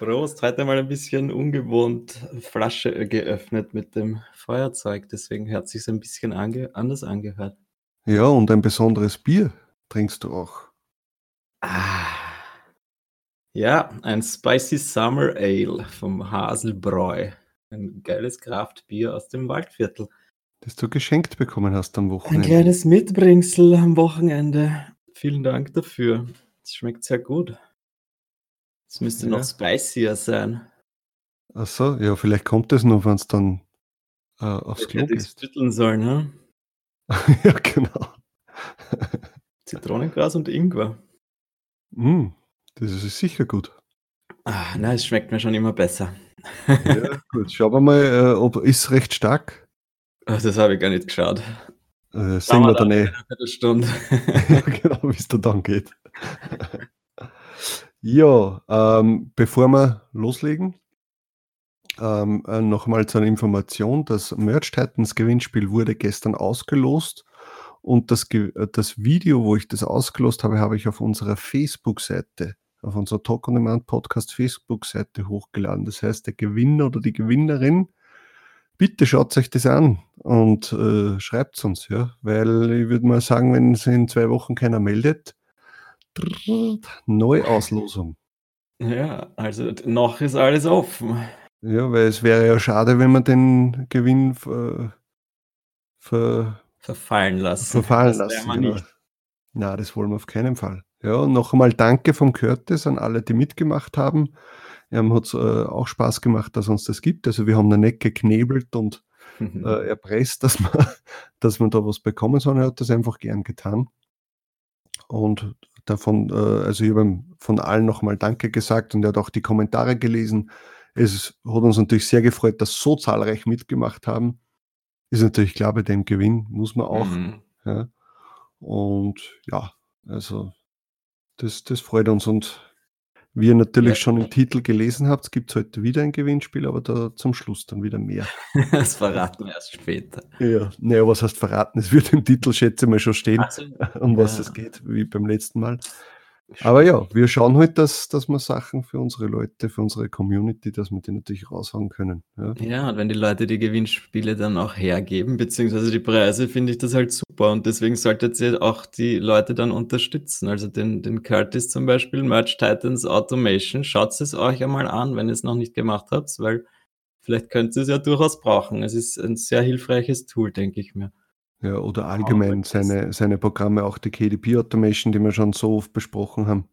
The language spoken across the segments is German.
Prost, heute mal ein bisschen ungewohnt Flasche geöffnet mit dem Feuerzeug, deswegen hat sich ein bisschen ange anders angehört. Ja, und ein besonderes Bier trinkst du auch. Ah. Ja, ein Spicy Summer Ale vom Haselbräu. Ein geiles Kraftbier aus dem Waldviertel. Das du geschenkt bekommen hast am Wochenende. Ein kleines Mitbringsel am Wochenende. Vielen Dank dafür. Es schmeckt sehr gut. Es müsste ja. noch spicier sein. Ach so, ja, vielleicht kommt es noch, wenn es dann äh, aufs Klo geht. schütteln sollen, ne? ja, genau. Zitronengras und Ingwer. Mm, das ist sicher gut. Ah, nein, es schmeckt mir schon immer besser. ja, gut. Schauen wir mal, äh, ob ist recht stark. Ach, das habe ich gar nicht geschaut. Äh, sehen wir dann eh. Eine Stunde. ja, genau, wie es da dann geht. Ja, ähm, bevor wir loslegen, ähm, äh, nochmal zur Information, das Merch Titans Gewinnspiel wurde gestern ausgelost und das, äh, das Video, wo ich das ausgelost habe, habe ich auf unserer Facebook-Seite, auf unserer Talk on Demand Podcast Facebook-Seite hochgeladen. Das heißt, der Gewinner oder die Gewinnerin, bitte schaut euch das an und äh, schreibt es uns, ja, weil ich würde mal sagen, wenn es in zwei Wochen keiner meldet, Neuauslosung. Ja, also noch ist alles offen. Ja, weil es wäre ja schade, wenn man den Gewinn ver, ver, verfallen lassen. Verfallen das lassen. Genau. Nicht. Na, das wollen wir auf keinen Fall. Ja, und noch einmal danke vom Curtis an alle, die mitgemacht haben. Ähm, hat es äh, auch Spaß gemacht, dass uns das gibt. Also wir haben da nicht geknebelt und mhm. äh, erpresst, dass man, dass man da was bekommen, sondern er hat das einfach gern getan. Und davon, äh, also ich habe von allen nochmal Danke gesagt und er hat auch die Kommentare gelesen. Es hat uns natürlich sehr gefreut, dass so zahlreich mitgemacht haben. Ist natürlich klar, bei dem Gewinn muss man auch. Mhm. Ja. Und ja, also das, das freut uns und wie ihr natürlich ja. schon im Titel gelesen habt, gibt es heute wieder ein Gewinnspiel, aber da zum Schluss dann wieder mehr. das verraten wir erst später. Ja, naja, was heißt verraten? Es wird im Titel, schätze ich mal, schon stehen, also, um was ja. es geht, wie beim letzten Mal. Aber ja, wir schauen halt, dass, dass wir Sachen für unsere Leute, für unsere Community, dass wir die natürlich raushauen können. Ja. ja, und wenn die Leute die Gewinnspiele dann auch hergeben, beziehungsweise die Preise, finde ich das halt super. Und deswegen solltet ihr auch die Leute dann unterstützen. Also den, den Curtis zum Beispiel, Merch Titans Automation, schaut es euch einmal an, wenn ihr es noch nicht gemacht habt, weil vielleicht könnt ihr es ja durchaus brauchen. Es ist ein sehr hilfreiches Tool, denke ich mir. Ja, oder allgemein seine, seine Programme, auch die KDP Automation, die wir schon so oft besprochen haben.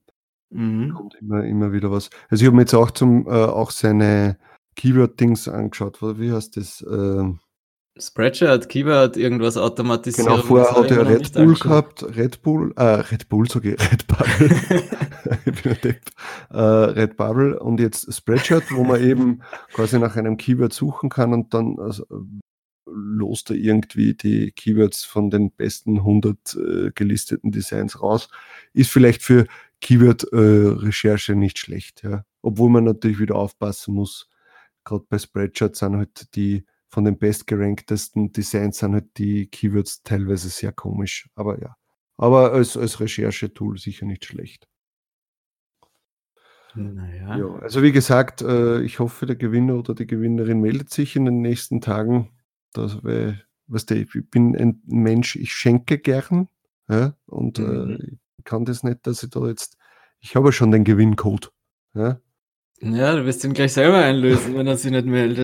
Mhm. Kommt immer, immer wieder was. Also ich habe mir jetzt auch zum äh, auch seine Keyword-Dings angeschaut. Wie heißt das? Äh, Spreadshirt, Keyword, irgendwas automatisiert. Genau, vorher hat er Red Bull gehabt, Red Bull, äh, Red Bull, sage ich, Red Bubble. ich bin ein Depp. Äh, Red Bubble und jetzt Spreadshirt, wo man eben quasi nach einem Keyword suchen kann und dann also, lost er irgendwie die Keywords von den besten 100 äh, gelisteten Designs raus. Ist vielleicht für Keyword-Recherche äh, nicht schlecht, ja. Obwohl man natürlich wieder aufpassen muss. Gerade bei Spreadshirt sind halt die von den bestgeranktesten Designs sind halt die Keywords teilweise sehr komisch. Aber ja. Aber als, als Recherchetool sicher nicht schlecht. Naja. Ja, also wie gesagt, äh, ich hoffe, der Gewinner oder die Gewinnerin meldet sich in den nächsten Tagen. Das, weil, weißt du, ich bin ein Mensch, ich schenke gern. Ja, und äh, mhm. äh, ich kann das nicht, dass ich da jetzt, ich habe schon den Gewinncode. Ja? ja, du wirst ihn gleich selber einlösen, wenn er sich nicht meldet.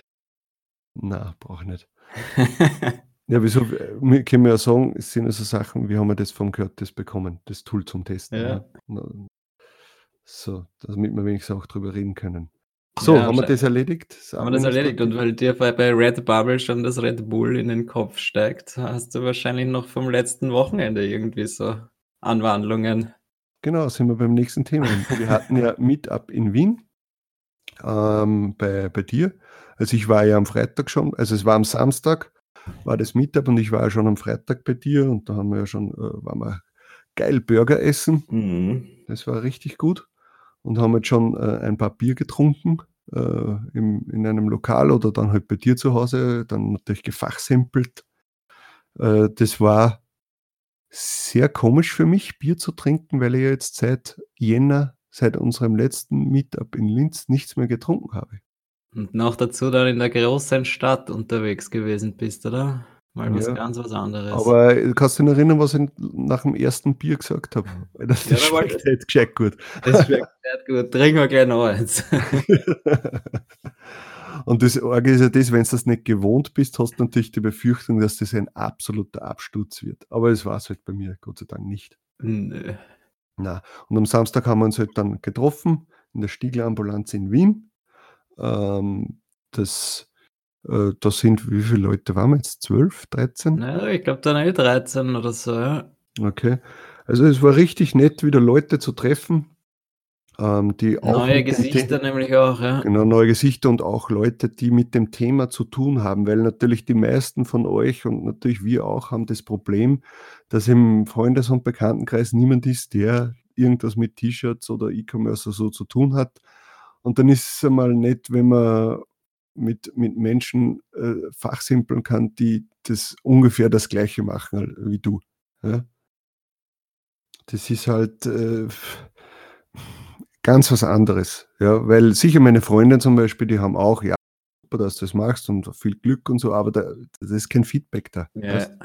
Na, brauche ich nicht. ja, wieso? Wir können ja sagen, es sind also Sachen, wie haben wir das vom Curtis bekommen, das Tool zum Testen. Ja. ja. So, damit wir wenigstens auch drüber reden können. So, ja, haben wir das erledigt? Das haben wir das erledigt. Und weil dir bei Red Bubble schon das Red Bull in den Kopf steigt, hast du wahrscheinlich noch vom letzten Wochenende irgendwie so Anwandlungen. Genau, sind wir beim nächsten Thema. Wir hatten ja Meetup in Wien ähm, bei, bei dir. Also ich war ja am Freitag schon, also es war am Samstag, war das Mittag und ich war ja schon am Freitag bei dir und da haben wir ja schon, äh, waren wir geil Burger essen. Mhm. Das war richtig gut. Und haben jetzt schon äh, ein paar Bier getrunken äh, im, in einem Lokal oder dann halt bei dir zu Hause, dann natürlich gefachsimpelt. Äh, das war sehr komisch für mich, Bier zu trinken, weil ich jetzt seit Jänner, seit unserem letzten Meetup in Linz nichts mehr getrunken habe. Und noch dazu dann in der großen Stadt unterwegs gewesen bist, oder? Mal was Ja. ganz was anderes. Aber kannst du dich noch erinnern, was ich nach dem ersten Bier gesagt habe? Das, Ja, das schmeckt jetzt gescheit gut. das schmeckt gut. Trinken wir gleich noch eins. Und das Orge ist ja das, wenn du das nicht gewohnt bist, hast du natürlich die Befürchtung, dass das ein absoluter Absturz wird. Aber es war es halt bei mir, Gott sei Dank nicht. Nö. Na, und am Samstag haben wir uns halt dann getroffen in der Stiegler-Ambulanz in Wien. Ähm, das, äh, da sind, wie viele Leute waren wir jetzt? 12, 13? Naja, ich glaube dann eh 13 oder so, ja. Okay. Also es war richtig nett, wieder Leute zu treffen, ähm, die Neue dem The- Gesichter nämlich auch, ja. Genau, neue Gesichter und auch Leute, die mit dem Thema zu tun haben, weil natürlich die meisten von euch und natürlich wir auch haben das Problem, dass im Freundes- und Bekanntenkreis niemand ist, der irgendwas mit T-Shirts oder E-Commerce oder so zu tun hat. Und dann ist es einmal nett, wenn man mit, mit Menschen äh, fachsimpeln kann, die das ungefähr das Gleiche machen wie du. Ja? Das ist halt äh, ganz was anderes. Ja, weil sicher meine Freundin zum Beispiel, die haben auch, ja, super, dass du das machst und viel Glück und so, aber da, das ist kein Feedback da. Ja, weißt?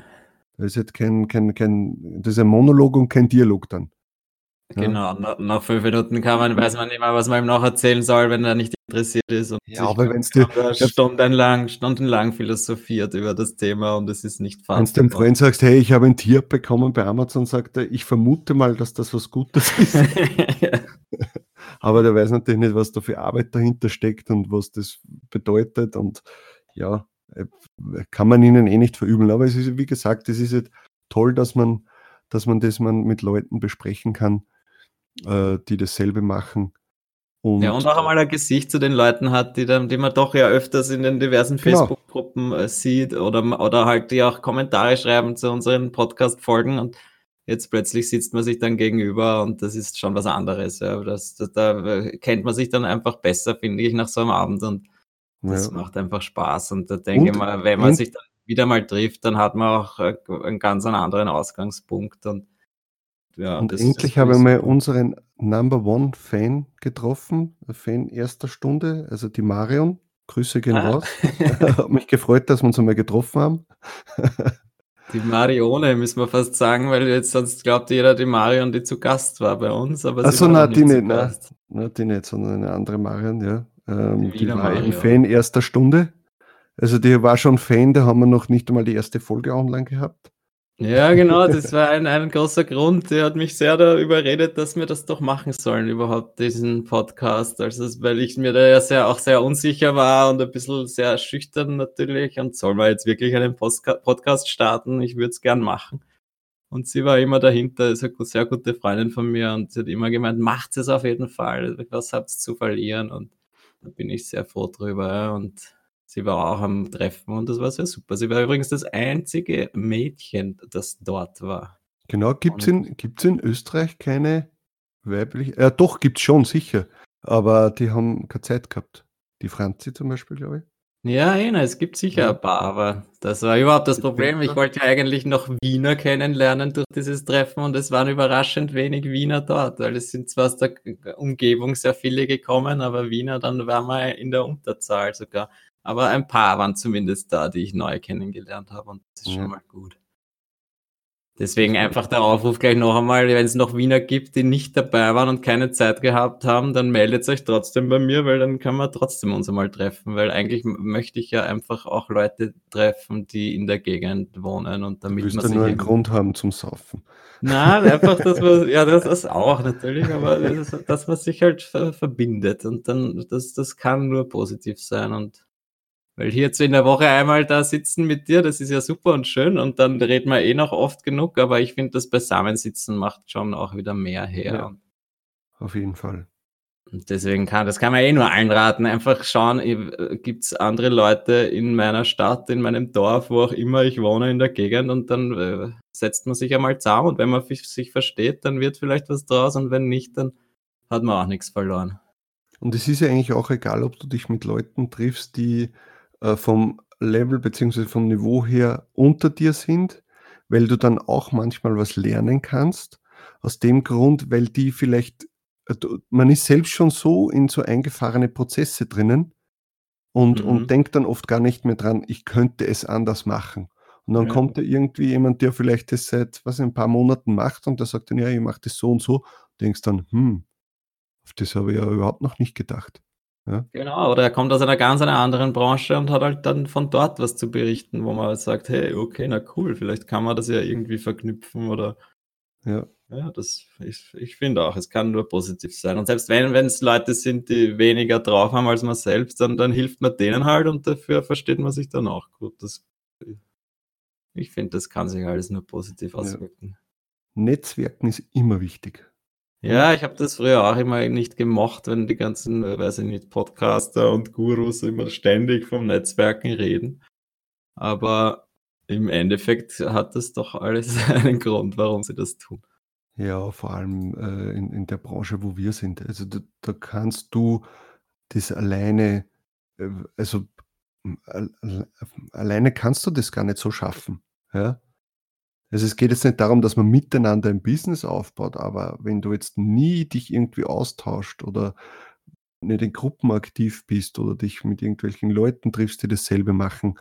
Da ist jetzt kein, kein, kein, das ist ein Monolog und kein Dialog dann. Ja. genau. Nach, nach fünf Minuten kann man, weiß man nicht mehr, was man ihm noch erzählen soll, wenn er nicht interessiert ist. Und Ja, aber wenn's dir- da stundenlang, stundenlang philosophiert über das Thema und es ist nicht Wenn du dem Freund sagst, hey, ich habe ein Tier bekommen bei Amazon, sagt er, ich vermute mal, dass das was Gutes ist. Aber der weiß natürlich nicht, was da für Arbeit dahinter steckt und was das bedeutet. Und ja, äh, kann man ihnen eh nicht verübeln. Aber es ist, wie gesagt, es ist halt toll, dass man, dass man das man mit Leuten besprechen kann, äh, die dasselbe machen. Und, Ja, und auch einmal ein Gesicht zu den Leuten hat, die, dann, die man doch ja öfters in den diversen Genau. Facebook-Gruppen äh, sieht oder, oder halt die auch Kommentare schreiben zu unseren Podcast-Folgen und jetzt plötzlich sitzt man sich dann gegenüber und das ist schon was anderes. Ja. Das, das, da äh, kennt man sich dann einfach besser, finde ich, nach so einem Abend und das ja. macht einfach Spaß. Und da denke ich mal, wenn man sich dann wieder mal trifft, dann hat man auch äh, einen ganz anderen Ausgangspunkt und ja, Und endlich das habe ich ist mal unseren Number One Fan getroffen, Fan erster Stunde, also die Marion. Grüße gehen Ah. raus. Hat mich gefreut, dass wir uns einmal getroffen haben. Die Marione müssen wir fast sagen, weil jetzt sonst glaubt jeder, die Marion, die zu Gast war bei uns. Aber Ach sie so, war na, noch die nicht. Gast. Na, die nicht, sondern eine andere Marion, ja. Ähm, Die die war eben Marion. Fan erster Stunde. Also die war schon Fan, da haben wir noch nicht einmal die erste Folge online gehabt. Ja, genau, das war ein, ein großer Grund. Der hat mich sehr da überredet, dass wir das doch machen sollen, überhaupt diesen Podcast. Also, weil ich mir da ja sehr, auch sehr unsicher war und ein bisschen sehr schüchtern natürlich. Und soll man jetzt wirklich einen Postka Podcast starten? Ich würde es gern machen. Und sie war immer dahinter, ist eine sehr gute Freundin von mir und sie hat immer gemeint, macht es auf jeden Fall, was habt ihr zu verlieren? Und da bin ich sehr froh drüber. Und sie war auch am Treffen und das war sehr super. Sie war übrigens das einzige Mädchen, das dort war. Genau, gibt es in, gibt's in Österreich keine weibliche, äh, doch, gibt es schon, sicher. Aber die haben keine Zeit gehabt. Die Franzi zum Beispiel, glaube ich. Ja, eh, na, es gibt sicher Ja. ein paar, aber das war überhaupt das Problem. Ich wollte ja eigentlich noch Wiener kennenlernen durch dieses Treffen und es waren überraschend wenig Wiener dort, weil es sind zwar aus der Umgebung sehr viele gekommen, aber Wiener, dann waren wir in der Unterzahl sogar. Aber ein paar waren zumindest da, die ich neu kennengelernt habe und das ist Ja. schon mal gut. Deswegen einfach der Aufruf gleich noch einmal, wenn es noch Wiener gibt, die nicht dabei waren und keine Zeit gehabt haben, dann meldet euch trotzdem bei mir, weil dann kann man trotzdem uns einmal treffen, weil eigentlich möchte ich ja einfach auch Leute treffen, die in der Gegend wohnen und Du damit wirst man sich nur einen Grund haben zum Saufen. Nein, einfach, dass man, ja, das ist auch natürlich, aber das ist, dass man sich halt ver verbindet und dann, das, das kann nur positiv sein und weil hier jetzt in der Woche einmal da sitzen mit dir, das ist ja super und schön und dann reden wir eh noch oft genug, aber ich finde, das Beisammensitzen macht schon auch wieder mehr her. Ja. Auf jeden Fall. Deswegen kann, das kann man eh nur allen raten. Einfach schauen, äh, gibt es andere Leute in meiner Stadt, in meinem Dorf, wo auch immer ich wohne in der Gegend und dann äh, setzt man sich einmal zusammen und wenn man sich versteht, dann wird vielleicht was draus und wenn nicht, dann hat man auch nichts verloren. Und es ist ja eigentlich auch egal, ob du dich mit Leuten triffst, die äh, vom Level bzw. vom Niveau her unter dir sind, weil du dann auch manchmal was lernen kannst. Aus dem Grund, weil die vielleicht äh, man ist selbst schon so in so eingefahrene Prozesse drinnen und, mhm. und denkt dann oft gar nicht mehr dran, ich könnte es anders machen. Und dann ja. kommt da irgendwie jemand, der vielleicht das seit was ein paar Monaten macht und der sagt dann, ja, ich mache das so und so. Denkst dann, hm, auf das habe ich ja überhaupt noch nicht gedacht. Ja. Genau, oder er kommt aus einer ganz einer anderen Branche und hat halt dann von dort was zu berichten, wo man halt sagt, hey, okay, na cool, vielleicht kann man das ja irgendwie verknüpfen oder ja. Ja, das, ich, ich finde auch, es kann nur positiv sein. Und selbst wenn es Leute sind, die weniger drauf haben als man selbst, dann, dann hilft man denen halt und dafür versteht man sich dann auch gut. Das, ich finde, das kann sich alles nur positiv auswirken. Ja. Netzwerken ist immer wichtig. Ja, ich habe das früher auch immer nicht gemocht, wenn die ganzen, weiß ich nicht, Podcaster und Gurus immer ständig vom Netzwerken reden. Aber im Endeffekt hat das doch alles einen Grund, warum sie das tun. Ja, vor allem äh, in, in der Branche, wo wir sind. Also da, da kannst du das alleine, äh, also alleine kannst du das gar nicht so schaffen. Ja? Also es geht jetzt nicht darum, dass man miteinander ein Business aufbaut, aber wenn du jetzt nie dich irgendwie austauscht oder nicht in Gruppen aktiv bist oder dich mit irgendwelchen Leuten triffst, die dasselbe machen,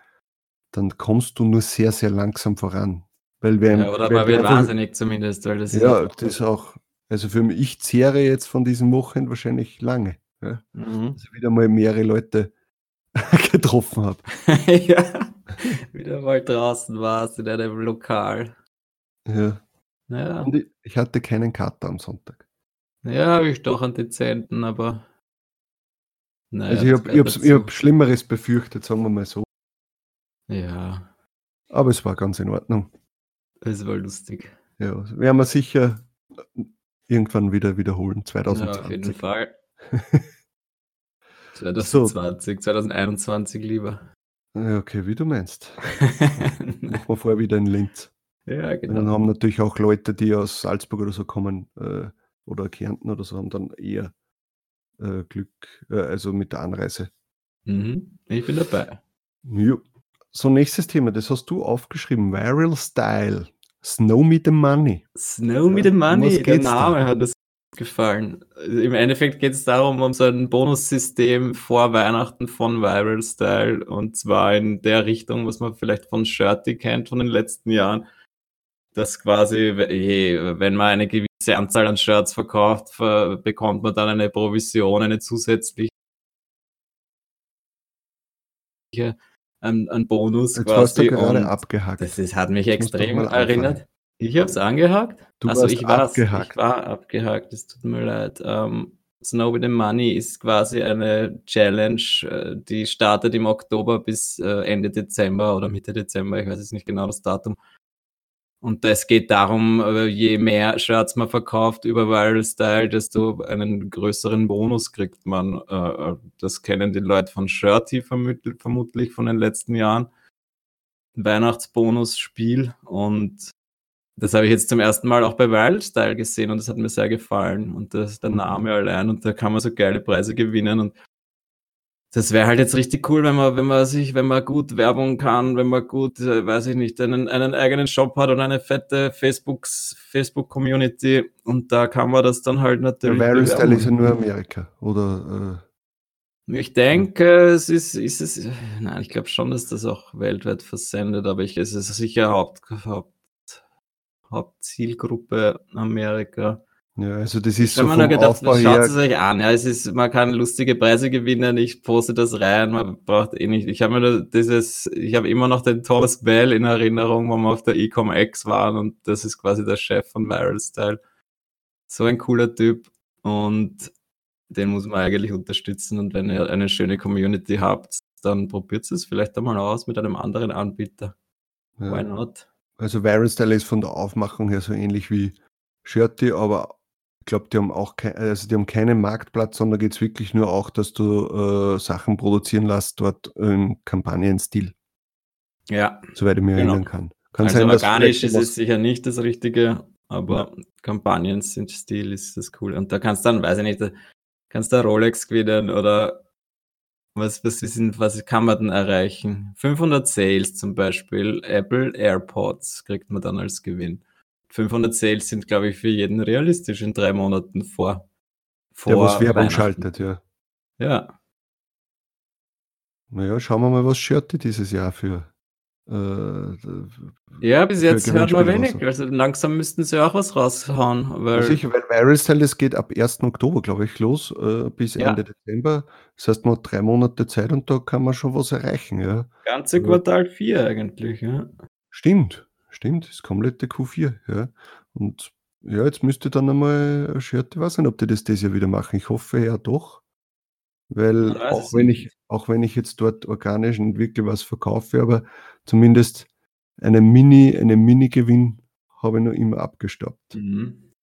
dann kommst du nur sehr, sehr langsam voran. Weil wir, ja, oder man wird wahnsinnig zumindest, weil das Ja, ist das auch. Also für mich, ich zehre jetzt von diesem Wochenende wahrscheinlich lange. Ja? Mhm. Also wieder mal mehrere Leute getroffen habe. ja, wieder mal draußen warst in einem Lokal. Ja. ja. Und ich, ich hatte keinen Kater am Sonntag. Ja, habe ich doch einen dezenten, aber. Naja, also ich habe ich hab Schlimmeres befürchtet, sagen wir mal so. Ja. Aber es war ganz in Ordnung. Es war lustig. Ja, werden wir sicher irgendwann wieder wiederholen, 2020. Ja, auf jeden Fall. 2020, so. 2021 lieber. Okay, wie du meinst. Machen wir vorher wieder in Linz. Ja, genau. Und dann haben natürlich auch Leute, die aus Salzburg oder so kommen äh, oder Kärnten oder so, haben dann eher äh, Glück, äh, also mit der Anreise. Mhm. Ich bin dabei. Ja. So, nächstes Thema, das hast du aufgeschrieben. Viral Style. Snow me the Money. Snow me the Money, der Name da? hat es gefallen. Im Endeffekt geht es darum, um so ein Bonussystem vor Weihnachten von Viral Style und zwar in der Richtung, was man vielleicht von Shirty kennt von den letzten Jahren, dass quasi, wenn man eine gewisse Anzahl an Shirts verkauft, bekommt man dann eine Provision, eine zusätzliche ein, ein Bonus Jetzt quasi. hast du gerade abgehakt. Das ist, hat mich extrem erinnert. Ich habe es angehakt. Du also ich abgehakt. Ich war abgehakt, es tut mir leid. Um, ähm, Snow with the Money ist quasi eine Challenge, äh, die startet im Oktober bis äh, Ende Dezember oder Mitte Dezember, ich weiß jetzt nicht genau das Datum. Und es geht darum, äh, je mehr Shirts man verkauft über Viral Style, desto einen größeren Bonus kriegt man. Äh, das kennen die Leute von Shirty vermutlich von den letzten Jahren. Weihnachtsbonus-Spiel. Und das habe ich jetzt zum ersten Mal auch bei Viral Style gesehen und das hat mir sehr gefallen. Und das ist der. Name allein und da kann man so geile Preise gewinnen. Und das wäre halt jetzt richtig cool, wenn man, wenn man sich, wenn man gut Werbung kann, wenn man gut, äh, weiß ich nicht, einen, einen eigenen Shop hat und eine fette Facebooks, Facebook-Community und da kann man das dann halt natürlich. Der Viral-Style ist ja nur Amerika, oder? Äh, ich denke, es ist, ist es, nein, ich glaube schon, dass das auch weltweit versendet, aber ich, es ist sicher Haupt, Haupt, Hauptzielgruppe Amerika. Ja, also das ist Wenn so man vom gedacht, Aufbau schaut es euch an. Ja, es ist, man kann lustige Preise gewinnen. Ich poste das rein. Man braucht eh nicht. Ich habe mir dieses, ich habe immer noch den Thomas Bell in Erinnerung, wo wir auf der Ecom X waren und das ist quasi der Chef von Viral Style. So ein cooler Typ und den muss man eigentlich unterstützen. Und wenn ihr eine schöne Community habt, dann probiert es vielleicht einmal aus mit einem anderen Anbieter. Ja. Why not? Also Viral Style ist von der Aufmachung her so ähnlich wie Shirty, aber glaube, die haben auch kein, also die haben keinen Marktplatz, sondern geht es wirklich nur auch, dass du äh, Sachen produzieren lässt dort im Kampagnenstil. Ja. Soweit ich mich genau. erinnern kann. Kann also sein, organisch ist es sicher nicht das Richtige, aber ja. Kampagnen sind Stil ist das cool. Und da kannst du dann, weiß ich nicht, kannst du Rolex gewinnen oder was, was, sind, was kann man denn erreichen? 500 Sales zum Beispiel, Apple AirPods kriegt man dann als Gewinn. 500 Sales sind, glaube ich, für jeden realistisch in drei Monaten vor. vor Der was Werbung schaltet, ja. Ja. Naja, schauen wir mal, was Shirty dieses Jahr für äh, ja, bis jetzt hört man wenig. Also langsam müssten sie auch was raushauen. Weil Sicher, weil Viral Style, das geht ab 1. Oktober, glaube ich, los, äh, bis ja. Ende Dezember. Das heißt, man hat drei Monate Zeit und da kann man schon was erreichen. Ja. Ganze Quartal 4 eigentlich, ja. Stimmt, stimmt, das komplette Q4, ja. Und ja, jetzt müsste dann einmal ein Shirt, ich weiß nicht, ob die das dieses Jahr wieder machen. Ich hoffe ja doch. Weil auch wenn, ich, auch wenn ich jetzt dort organisch nicht wirklich was verkaufe, aber zumindest eine Mini, eine Mini-Gewinn habe ich noch immer abgestoppt. Mhm.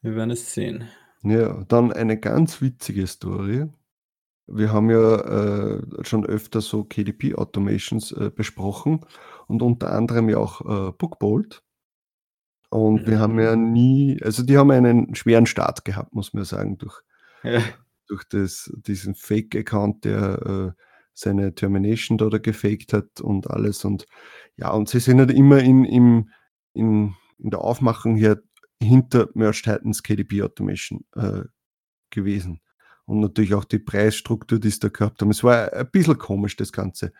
Wir werden es sehen. Ja, dann eine ganz witzige Story. Wir haben ja äh, schon öfter so KDP-Automations äh, besprochen und unter anderem ja auch äh, Bookbolt. Und mhm. wir haben ja nie, also die haben einen schweren Start gehabt, muss man sagen, durch ja. durch das, diesen Fake-Account, der äh, seine Termination da gefaked hat und alles. Und ja, und sie sind halt immer in, in, in, in der Aufmachung hier hinter Merge Titans KDP Automation äh, gewesen. Und natürlich auch die Preisstruktur, die es da gehabt haben. Es war ein bisschen komisch, das Ganze.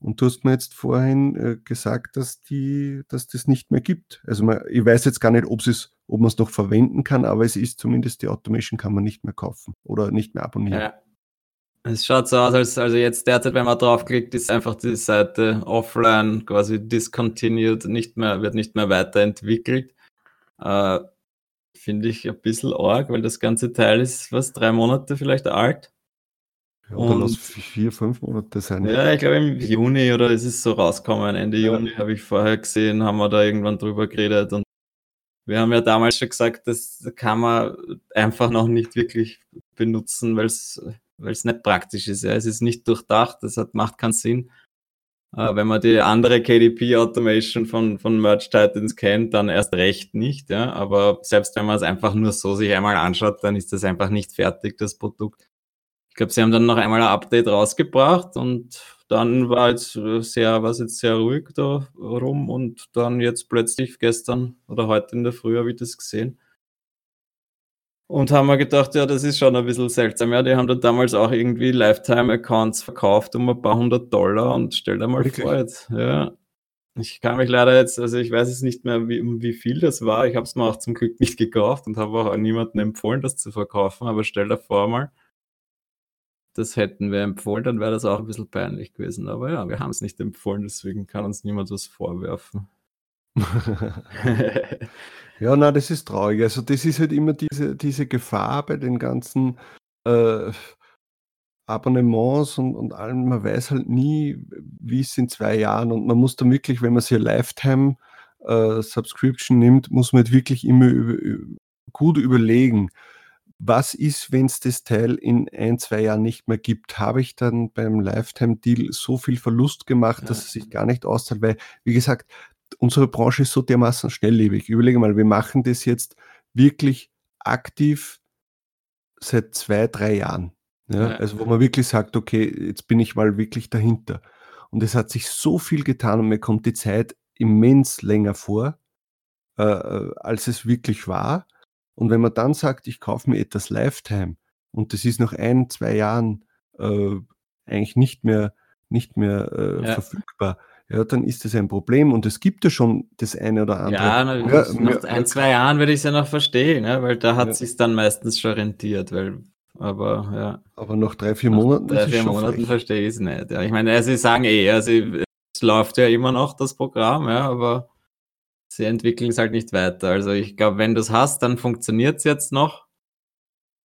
Und du hast mir jetzt vorhin äh, gesagt, dass, die, dass das nicht mehr gibt. Also man, ich weiß jetzt gar nicht, ob es ob man es noch verwenden kann, aber es ist zumindest die Automation kann man nicht mehr kaufen oder nicht mehr abonnieren. Ja. Es schaut so aus, als also jetzt derzeit, wenn man draufklickt, ist einfach die Seite offline quasi discontinued, nicht mehr, wird nicht mehr weiterentwickelt. Äh, Finde ich ein bisschen arg, weil das ganze Teil ist, was, drei Monate vielleicht alt? Ja, oder lass vier, fünf Monate sein. Ja, ich glaube im Juni oder ist es so rausgekommen. Ende ja. Juni habe ich vorher gesehen, haben wir da irgendwann drüber geredet und wir haben ja damals schon gesagt, das kann man einfach noch nicht wirklich benutzen, weil es nicht praktisch ist. Ja. Es ist nicht durchdacht, das hat, macht keinen Sinn. Äh, wenn man die andere KDP-Automation von, von Merge Titans kennt, dann erst recht nicht. Ja. Aber selbst wenn man es einfach nur so sich einmal anschaut, dann ist das einfach nicht fertig, das Produkt. Ich glaube, sie haben dann noch einmal ein Update rausgebracht und dann war jetzt sehr, war jetzt sehr ruhig da rum und dann jetzt plötzlich gestern oder heute in der Früh habe ich das gesehen. Und haben wir gedacht, ja, das ist schon ein bisschen seltsam. Ja, die haben da damals auch irgendwie Lifetime-Accounts verkauft um ein paar hundert Dollar und stell dir mal Wirklich? vor jetzt. Ja. Ich kann mich leider jetzt, also ich weiß es nicht mehr, wie, um wie viel das war. Ich habe es mir auch zum Glück nicht gekauft und habe auch niemandem empfohlen, das zu verkaufen. Aber stell dir vor mal, das hätten wir empfohlen, dann wäre das auch ein bisschen peinlich gewesen. Aber ja, wir haben es nicht empfohlen, deswegen kann uns niemand was vorwerfen. ja, na, das ist traurig. Also das ist halt immer diese, diese Gefahr bei den ganzen äh, Abonnements und, und allem. Man weiß halt nie, wie es in zwei Jahren und man muss da wirklich, wenn man sich Lifetime äh, Subscription nimmt, muss man halt wirklich immer über, gut überlegen, was ist, wenn es das Teil in ein, zwei Jahren nicht mehr gibt? Habe ich dann beim Lifetime-Deal so viel Verlust gemacht, dass es sich gar nicht auszahlt? Weil, wie gesagt, unsere Branche ist so dermaßen schnelllebig. Überlege mal, wir machen das jetzt wirklich aktiv seit zwei, drei Jahren. Ja? ja? Also wo man wirklich sagt, okay, jetzt bin ich mal wirklich dahinter. Und es hat sich so viel getan und mir kommt die Zeit immens länger vor, äh, äh als es wirklich war. Und wenn man dann sagt, ich kaufe mir etwas Lifetime und das ist nach ein, zwei Jahren äh, eigentlich nicht mehr, nicht mehr äh, ja. verfügbar, ja, dann ist das ein Problem und es gibt ja schon das eine oder andere. Ja, na, ja nach ein, zwei Jahren würde ich es ja noch verstehen, ja, weil da hat ja. sich dann meistens schon rentiert, weil aber ja. Aber nach drei, vier Monaten. Nach drei, vier Monaten verstehe ich es nicht. Ja. Ich meine, sie sagen eh, also es läuft ja immer noch das Programm, ja, aber sie entwickeln es halt nicht weiter. Also ich glaube, wenn du es hast, dann funktioniert es jetzt noch.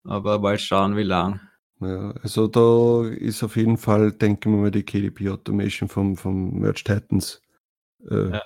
Aber mal schauen, wie lang. Ja, also da ist auf jeden Fall, denken wir mal, die KDP Automation vom, vom Merge Titans äh, ja.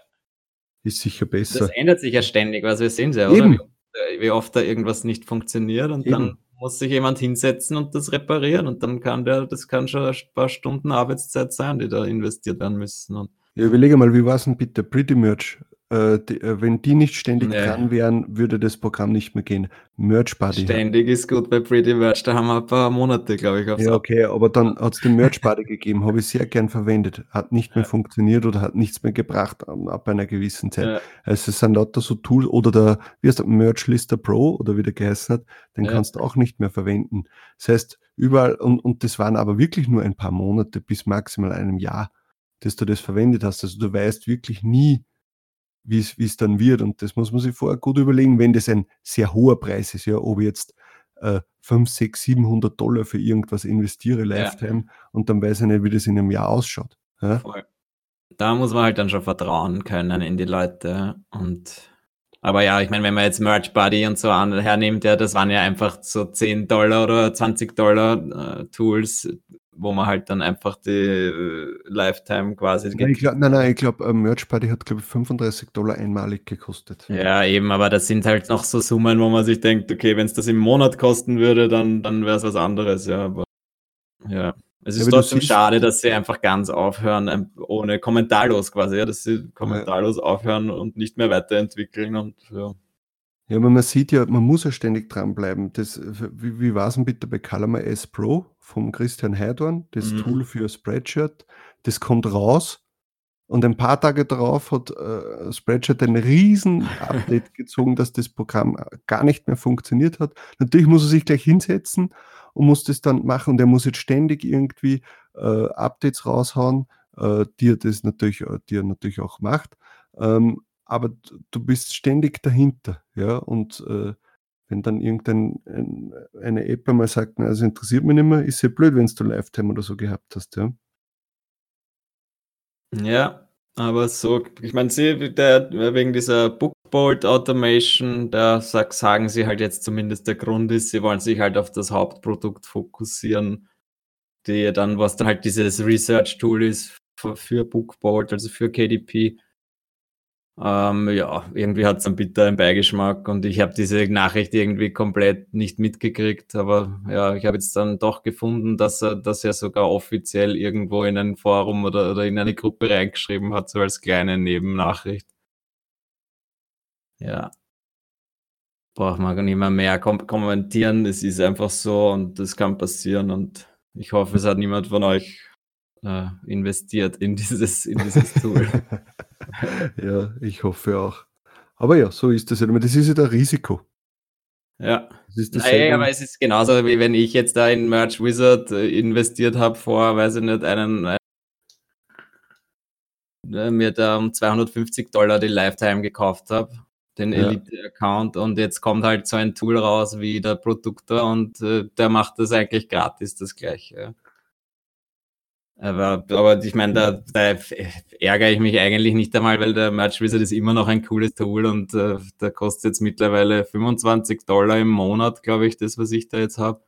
ist sicher besser. Das ändert sich ja ständig, was wir sehen ja, oder? Eben. äh, wie oft da irgendwas nicht funktioniert und Eben. dann muss sich jemand hinsetzen und das reparieren und dann kann der, das kann schon ein paar Stunden Arbeitszeit sein, die da investiert werden müssen. Und Ja, überlege mal, wie war es denn bitte? Pretty Merch. Äh, die, äh, wenn die nicht ständig Nee. dran wären, würde das Programm nicht mehr gehen. Merch Buddy. ständig ist gut bei Pretty Merch, da haben wir ein paar Monate, glaube ich, aufs Ja, okay, aber dann hat es den Merch Buddy gegeben, habe ich sehr gern verwendet. Hat nicht mehr Ja. funktioniert oder hat nichts mehr gebracht ähm, ab einer gewissen Zeit. Ja, Also es sind lauter so Tools oder der, wie heißt der, Merch Lister Pro oder wie der geheißen hat, den Ja. kannst du auch nicht mehr verwenden. Das heißt, überall, und, und das waren aber wirklich nur ein paar Monate bis maximal einem Jahr, dass du das verwendet hast. Also du weißt wirklich nie, wie es dann wird. Und das muss man sich vorher gut überlegen, wenn das ein sehr hoher Preis ist, ja, ob ich jetzt äh, 5, 6, 700 Dollar für irgendwas investiere, Lifetime, und dann weiß ich nicht, wie das in einem Jahr ausschaut. Ja? Da muss man halt dann schon vertrauen können in die Leute und aber ja, ich meine, wenn man jetzt Merch Buddy und so an hernimmt, ja, das waren ja einfach so 10 Dollar oder 20 Dollar äh, Tools, wo man halt dann einfach die äh, Lifetime quasi Nein, ich glaub, nein, nein, ich glaube, äh, Merch Party hat, glaube ich, 35 Dollar einmalig gekostet. Ja, eben, aber das sind halt noch so Summen, wo man sich denkt, okay, wenn es das im Monat kosten würde, dann, dann wäre es was anderes, ja. Aber ja. Es Ja, ist du trotzdem schade, dass sie einfach ganz aufhören, ähm, ohne kommentarlos quasi, ja, dass sie kommentarlos aufhören und nicht mehr weiterentwickeln und ja. Ja, aber man sieht ja, man muss ja ständig dranbleiben. Das, wie wie war es denn bitte bei Calama S Pro vom Christian Heidorn, das Mhm. Tool für Spreadshirt? Das kommt raus und ein paar Tage darauf hat äh, Spreadshirt ein riesen Update gezogen, dass das Programm gar nicht mehr funktioniert hat. Natürlich muss er sich gleich hinsetzen und muss das dann machen und er muss jetzt ständig irgendwie äh, Updates raushauen, äh, die er das natürlich, äh, die er natürlich auch macht. Ähm, aber du bist ständig dahinter, ja, und äh, wenn dann irgendein ein, eine App einmal sagt, na, also interessiert mich nicht mehr, ist ja blöd, wenn du Lifetime oder so gehabt hast, ja. Ja, aber so, ich meine, sie, der, wegen dieser Bookbolt Automation, da sag, sagen sie halt jetzt zumindest der Grund ist, sie wollen sich halt auf das Hauptprodukt fokussieren, die dann, was dann halt dieses Research Tool ist für, für Bookbolt, also für KDP. Ähm, ja, irgendwie hat es einen bitteren Beigeschmack und ich habe diese Nachricht irgendwie komplett nicht mitgekriegt, aber ja, ich habe jetzt dann doch gefunden, dass er, dass er sogar offiziell irgendwo in ein Forum oder, oder in eine Gruppe reingeschrieben hat, so als kleine Nebennachricht. Ja. Braucht man gar nicht mehr mehr kom kommentieren, es ist einfach so und das kann passieren und ich hoffe, es hat niemand von euch äh, investiert in dieses, in dieses Tool. ja, ich hoffe auch. Aber ja, so ist das. ja. Das ist ja der Risiko. Ja. Das Nein, aber es ist genauso, wie wenn ich jetzt da in Merch Wizard äh, investiert habe vor, weiß ich nicht, einen, äh, mir da um 250 Dollar die Lifetime gekauft habe, den Ja. Elite-Account und jetzt kommt halt so ein Tool raus wie der Produktor und äh, der macht das eigentlich gratis, das gleiche. Aber, aber ich meine, da, da ärgere ich mich eigentlich nicht einmal, weil der Merch Wizard ist immer noch ein cooles Tool und äh, der kostet jetzt mittlerweile 25 Dollar im Monat, glaube ich, das, was ich da jetzt habe.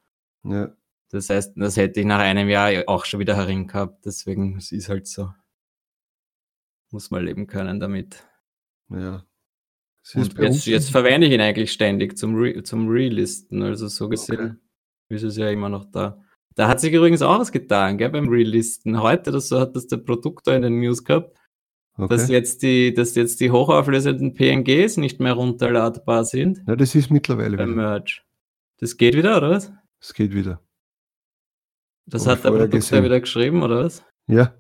ja. Das heißt, das hätte ich nach einem Jahr auch schon wieder herin gehabt. Deswegen, es ist halt so. Muss man leben können damit. ja. Und jetzt, jetzt verwende ich ihn eigentlich ständig zum, Re zum Relisten. Also so gesehen ist es ja immer noch da. Da hat sich übrigens auch was getan, gell, beim Relisten. Heute oder so hat das der Produktor in den News gehabt, dass okay. jetzt die, dass jetzt die hochauflösenden PNGs nicht mehr runterladbar sind Ja, das ist mittlerweile beim wieder. Merge. Das geht wieder, oder was? Es geht wieder. Das Hab hat der Produktor gesehen. wieder geschrieben, oder was? Ja,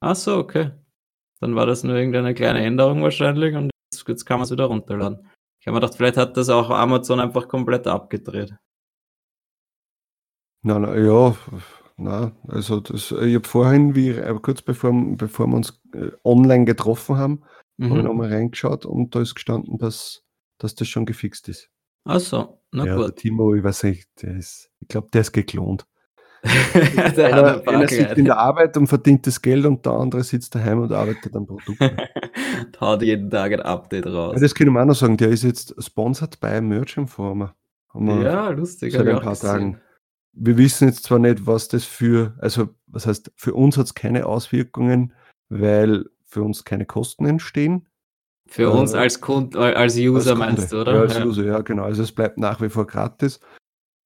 Ach so, okay. Dann war das nur irgendeine kleine Änderung wahrscheinlich und jetzt, jetzt kann man es wieder runterladen. Ich habe mir gedacht, vielleicht hat das auch Amazon einfach komplett abgedreht. Nein, nein, ja, na, also das, ich habe vorhin, wie, äh, kurz bevor, bevor wir uns äh, online getroffen haben, habe ich Mhm. nochmal reingeschaut und da ist gestanden, dass, dass das schon gefixt ist. Ach so, na ja, der gut. Timo, ich weiß nicht, der ist, ich glaube, der ist geklont. der Einer, einer sitzt in der Arbeit und verdient das Geld und der andere sitzt daheim und arbeitet am Produkt. ja, Haut jeden Tag ein Update raus. das können wir auch noch sagen, der ist jetzt sponsored bei Merch Informer. Ja, lustig. seit ein paar gesehen. Tagen. Wir wissen jetzt zwar nicht, was das für, also was heißt, für uns hat es keine Auswirkungen, weil für uns keine Kosten entstehen. Für äh, uns als Kunde, als User als meinst du, oder? Ja, als ja. User, ja, genau. Also es bleibt nach wie vor gratis.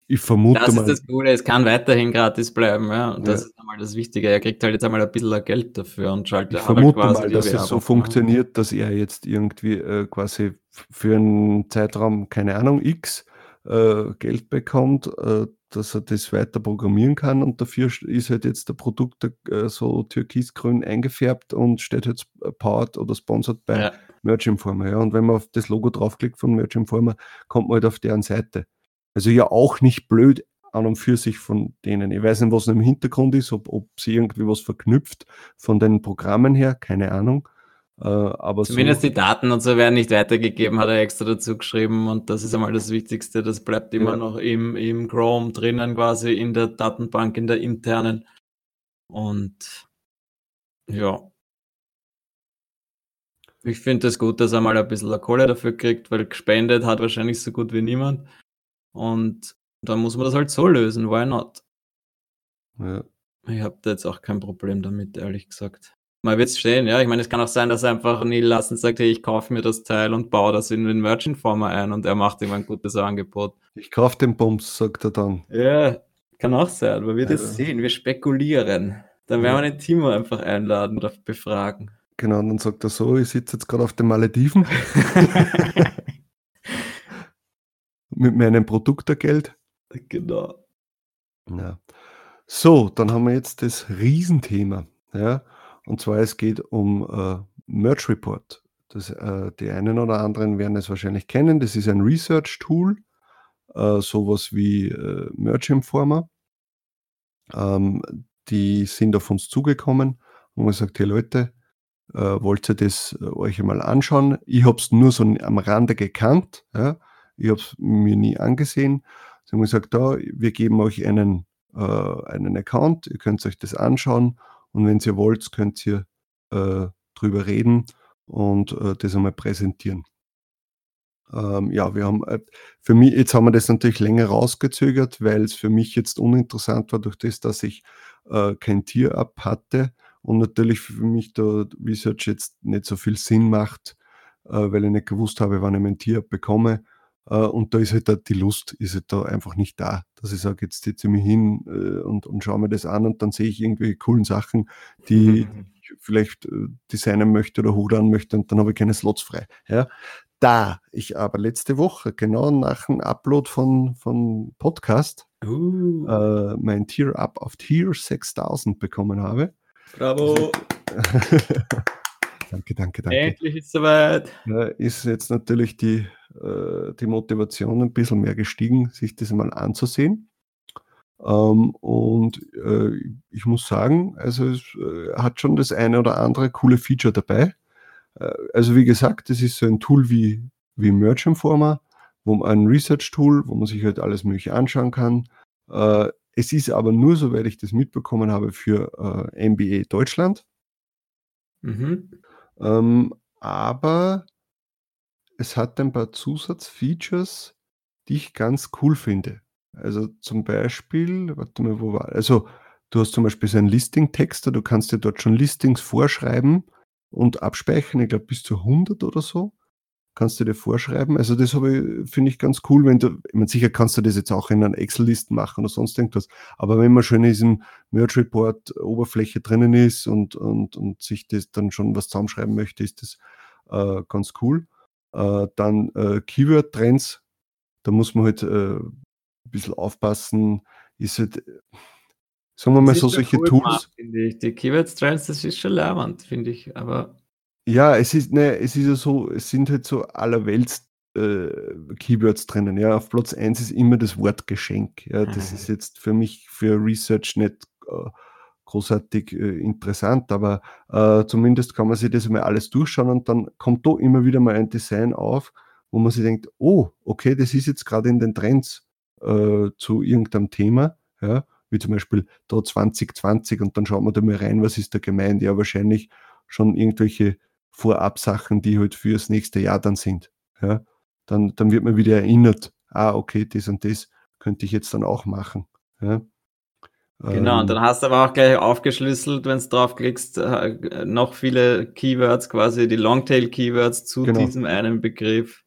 Ich vermute das mal. Das ist das Coole, es kann weiterhin gratis bleiben, ja. Und das ist einmal das Wichtige. Er kriegt halt jetzt einmal ein bisschen Geld dafür und schaltet Ich vermute halt mal, dass es so funktioniert, dass er jetzt irgendwie äh, quasi für einen Zeitraum, keine Ahnung, X äh, Geld bekommt, äh, dass er das weiter programmieren kann und dafür ist halt jetzt der Produkt äh, so türkisgrün eingefärbt und steht jetzt powered oder sponsored bei ja. Merch Informer. Ja. Und wenn man auf das Logo draufklickt von Merch Informer, kommt man halt auf deren Seite. Also ja auch nicht blöd an und für sich von denen. Ich weiß nicht, was im Hintergrund ist, ob, ob sie irgendwie was verknüpft von den Programmen her, keine Ahnung. Äh, aber Zumindest so, die Daten und so werden nicht weitergegeben, hat er extra dazu geschrieben und das ist einmal das Wichtigste. Das bleibt immer ja. noch im, im Chrome drinnen, quasi in der Datenbank, in der internen. Und ja. Ich finde es das gut, dass er mal ein bisschen Kohle dafür kriegt, weil gespendet hat wahrscheinlich so gut wie niemand. Und dann muss man das halt so lösen, why not? Ja. Ich habe da jetzt auch kein Problem damit, ehrlich gesagt. Man wird es sehen, ja. Ich meine, es kann auch sein, dass einfach Neil Lassen sagt, hey, ich kaufe mir das Teil und baue das in den Merchant Former ein und er macht ihm ein gutes Angebot. Ich kaufe den Bums, sagt er dann. Ja, kann auch sein, aber wir ja. das sehen, wir spekulieren. Dann werden wir den Timo einfach einladen oder befragen. Genau, und dann sagt er so, ich sitze jetzt gerade auf den Malediven. mit meinem Produktergeld. Genau. Ja. So, dann haben wir jetzt das Riesenthema. Ja? Und zwar es geht um äh, Merch Report. Das, äh, die einen oder anderen werden es wahrscheinlich kennen. Das ist ein Research-Tool, äh, sowas wie äh, Merch Informer. Ähm, die sind auf uns zugekommen und haben gesagt, hey Leute, äh, wollt ihr das äh, euch einmal anschauen? Ich habe es nur so am Rande gekannt. Ja? Ich habe es mir nie angesehen. Sie haben gesagt, da, wir geben euch einen, äh, einen Account, ihr könnt euch das anschauen und wenn ihr wollt, könnt ihr äh, drüber reden und äh, das einmal präsentieren. Ähm, ja, wir haben äh, für mich, jetzt haben wir das natürlich länger rausgezögert, weil es für mich jetzt uninteressant war, durch das, dass ich äh, kein Tier-Up hatte und natürlich für mich der Research jetzt nicht so viel Sinn macht, äh, weil ich nicht gewusst habe, wann ich mein Tier bekomme und da ist halt da die Lust, ist halt da einfach nicht da, dass ich sage, jetzt setze ich mich hin äh, und, und schaue mir das an und dann sehe ich irgendwie coolen Sachen, die mhm. ich vielleicht äh, designen möchte oder hochladen möchte und dann habe ich keine Slots frei. Ja. Da ich aber letzte Woche, genau nach dem Upload von, von Podcast, uh. äh, mein Tier-Up auf Tier 6000 bekommen habe. Bravo! danke, danke, danke. Endlich ist es soweit. Ist jetzt natürlich die äh, die Motivation ein bisschen mehr gestiegen, sich das mal anzusehen. Ähm, und äh, ich muss sagen, also es äh, hat schon das eine oder andere coole Feature dabei. Äh, also wie gesagt, das ist so ein Tool wie, wie Merch Informer, wo man ein Research-Tool, wo man sich halt alles mögliche anschauen kann. Es ist aber nur, soweit ich das mitbekommen habe, für MBA Deutschland. Mhm. Ähm, aber es hat ein paar Zusatzfeatures, die ich ganz cool finde. Also zum Beispiel, warte mal, wo war, also du hast zum Beispiel so einen Listing-Texter, du kannst dir dort schon Listings vorschreiben und abspeichern, ich glaube bis zu 100 oder so, kannst du dir vorschreiben. Also das habe ich, finde ich ganz cool, wenn du, ich meine, sicher kannst du das jetzt auch in einer Excel-List machen oder sonst irgendwas, aber wenn man schon in diesem Merge Report Oberfläche drinnen ist und, und, und sich das dann schon was zusammenschreiben möchte, ist das äh, ganz cool. Äh, dann äh, Keyword-Trends, da muss man halt äh, ein bisschen aufpassen. Ist halt, sagen wir mal so, solche cool Tools. ich. Die Keyword-Trends, das ist schon lärmend, finde ich, aber. Ja, es ist, ne, es ist ja so, es sind halt so allerwelts äh, Keywords drinnen. Ja, auf Platz 1 ist immer das Wort Geschenk. Ja, das ist jetzt für mich für Research nicht äh, großartig äh, interessant, aber äh, zumindest kann man sich das mal alles durchschauen und dann kommt da immer wieder mal ein Design auf, wo man sich denkt, oh, okay, das ist jetzt gerade in den Trends äh, zu irgendeinem Thema, ja, wie zum Beispiel da 2020 und dann schauen wir da mal rein, was ist da gemeint? Ja, wahrscheinlich schon irgendwelche Vorabsachen, die halt fürs nächste Jahr dann sind. Ja, dann, dann wird man wieder erinnert, ah, okay, das und das könnte ich jetzt dann auch machen. Ja. Genau, und Ähm, dann hast du aber auch gleich aufgeschlüsselt, wenn du draufklickst, äh, noch viele Keywords, quasi die Longtail-Keywords zu Genau. diesem einen Begriff.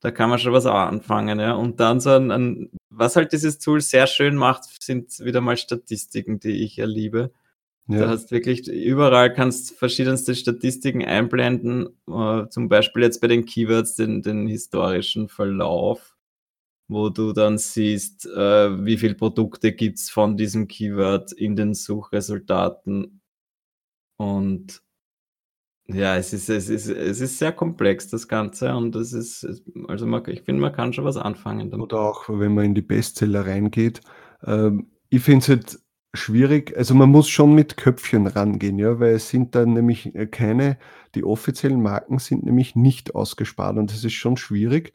Da kann man schon was anfangen, ja. Und dann so ein, ein was halt dieses Tool sehr schön macht, sind wieder mal Statistiken, die ich ja liebe. Du ja, hast wirklich überall kannst verschiedenste Statistiken einblenden, äh, zum Beispiel jetzt bei den Keywords den, den historischen Verlauf, wo du dann siehst, äh, wie viele Produkte gibt's von diesem Keyword in den Suchresultaten. Und ja, es ist, es ist, es ist sehr komplex, das Ganze. Und es ist, es- also man, ich finde, man kann schon was anfangen damit. oder auch wenn man in die Bestseller reingeht. Ähm, ich finde es halt schwierig, also man muss schon mit Köpfchen rangehen, ja, weil es sind dann nämlich äh, keine, die offiziellen Marken sind nämlich nicht ausgespart und das ist schon schwierig,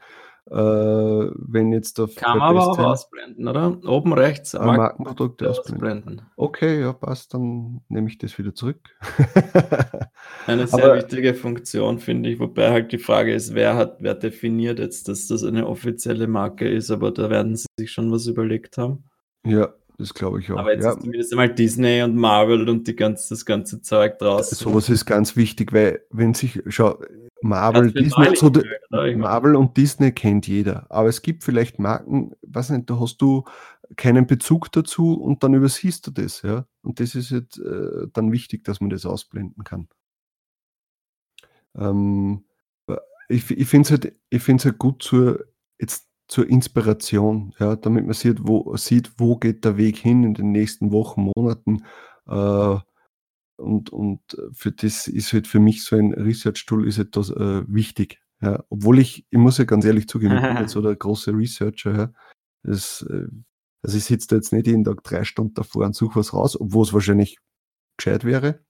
äh, wenn jetzt auf Kann man aber auch ausblenden, oder? Oben rechts, Marken- Markenprodukte ausblenden. ausblenden. Okay, ja, passt, dann nehme ich das wieder zurück. Eine sehr Aber- wichtige Funktion, finde ich, wobei halt die Frage ist, wer hat, wer definiert jetzt, dass das eine offizielle Marke ist, aber da werden sie sich schon was überlegt haben. Ja, das glaube ich auch. Aber jetzt ja. ist zumindest einmal Disney und Marvel und die ganze, das ganze Zeug draußen. Sowas ist ganz wichtig, weil wenn sich, schau, Marvel, Disney, so, Marvel und Disney kennt jeder, aber es gibt vielleicht Marken, weiß nicht, da hast du keinen Bezug dazu und dann übersiehst du das, ja. Und das ist jetzt äh, dann wichtig, dass man das ausblenden kann. Ähm, ich ich finde es halt, ich find's halt gut zur, jetzt zur Inspiration, ja, damit man sieht, wo, sieht, wo geht der Weg hin in den nächsten Wochen, Monaten. Äh, und, und für das ist halt für mich so ein Research-Tool ist etwas äh, wichtig. Ja. Obwohl ich, ich muss ja ganz ehrlich zugeben, ich bin jetzt so der große Researcher. Ja. Das, äh, also ich sitze da jetzt nicht jeden Tag drei Stunden davor und suche was raus, obwohl es wahrscheinlich gescheit wäre.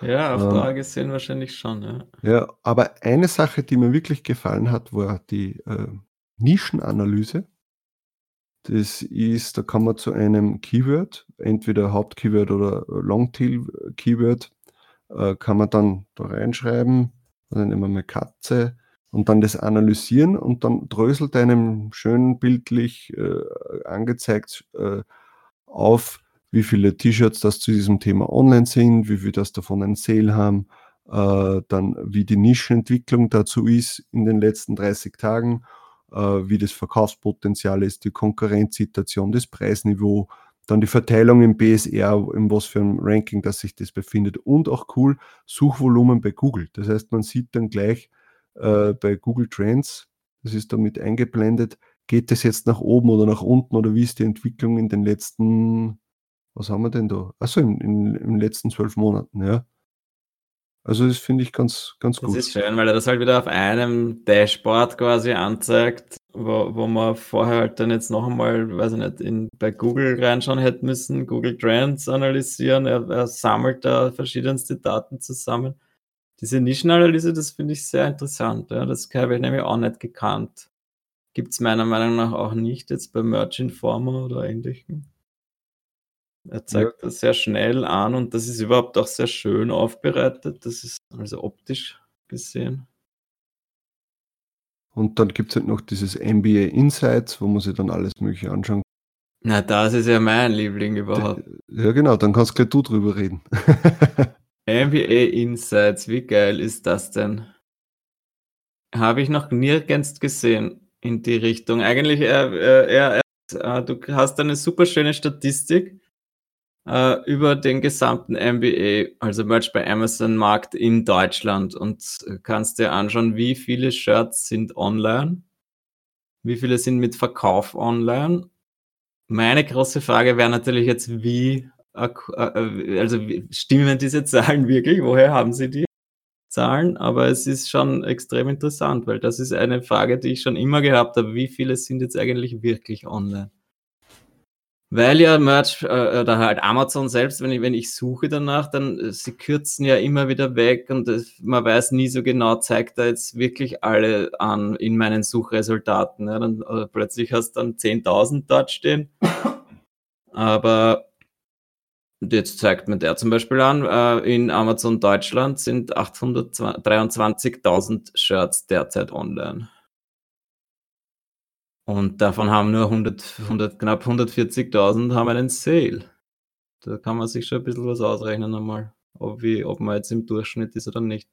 Ja, auf Ähm, Dauer gesehen wahrscheinlich schon, ja. Ja, aber eine Sache, die mir wirklich gefallen hat, war die äh, Nischenanalyse. Das ist, da kann man zu einem Keyword, entweder Hauptkeyword oder Longtail-Keyword, äh, kann man dann da reinschreiben, dann nehmen wir mal Katze und dann das analysieren und dann dröselt einem schön bildlich äh, angezeigt äh, auf, wie viele T-Shirts das zu diesem Thema online sind, wie viel das davon ein Sale haben, äh, dann wie die Nischenentwicklung dazu ist in den letzten 30 Tagen, äh, wie das Verkaufspotenzial ist, die Konkurrenzsituation, das Preisniveau, dann die Verteilung im BSR, in was für einem Ranking das sich das befindet und auch cool Suchvolumen bei Google. Das heißt, man sieht dann gleich äh, bei Google Trends, das ist damit eingeblendet, geht es jetzt nach oben oder nach unten oder wie ist die Entwicklung in den letzten, was haben wir denn da? Achso, in, in den letzten zwölf Monaten, ja. Also das finde ich ganz, ganz Das gut. ist schön, weil er das halt wieder auf einem Dashboard quasi anzeigt, wo, wo man vorher halt dann jetzt noch einmal, weiß ich nicht, in, bei Google reinschauen hätte müssen, Google Trends analysieren, er, er sammelt da verschiedenste Daten zusammen. Diese Nischenanalyse, das finde ich sehr interessant. Ja. Das habe ich nämlich auch nicht gekannt. Gibt es meiner Meinung nach auch nicht jetzt bei Merch Informer oder ähnlichem. Er zeigt das sehr schnell an und das ist überhaupt auch sehr schön aufbereitet. Das ist also optisch gesehen. Und dann gibt es halt noch dieses MBA Insights, wo man sich dann alles Mögliche anschauen Na, das ist ja mein Liebling überhaupt. kann. Ja, genau, dann kannst gleich du drüber reden. MBA Insights, wie geil ist das denn? Habe ich noch nirgends gesehen in die Richtung. Eigentlich, er, er, er, du hast eine super schöne Statistik äh, über den gesamten MBA, also Merch bei Amazon Markt in Deutschland und kannst dir anschauen, wie viele Shirts sind online, wie viele sind mit Verkauf online. Meine große Frage wäre natürlich jetzt, wie, ak- äh, also stimmen diese Zahlen wirklich? Woher haben sie die Zahlen? Aber es ist schon extrem interessant, weil das ist eine Frage, die ich schon immer gehabt habe. Wie viele sind jetzt eigentlich wirklich online? Weil ja Merch äh, oder halt Amazon selbst, wenn ich, wenn ich suche danach, dann äh, sie kürzen ja immer wieder weg und es, man weiß nie so genau, zeigt er jetzt wirklich alle an in meinen Suchresultaten. Ja, dann äh, plötzlich hast du dann 10.000 dort stehen. Aber jetzt zeigt mir der zum Beispiel an, äh, in Amazon Deutschland sind 823.000 Shirts derzeit online. Und davon haben nur 100, 100 knapp 140.000 haben einen Sale. Da kann man sich schon ein bisschen was ausrechnen einmal, ob, wie, ob man jetzt im Durchschnitt ist oder nicht.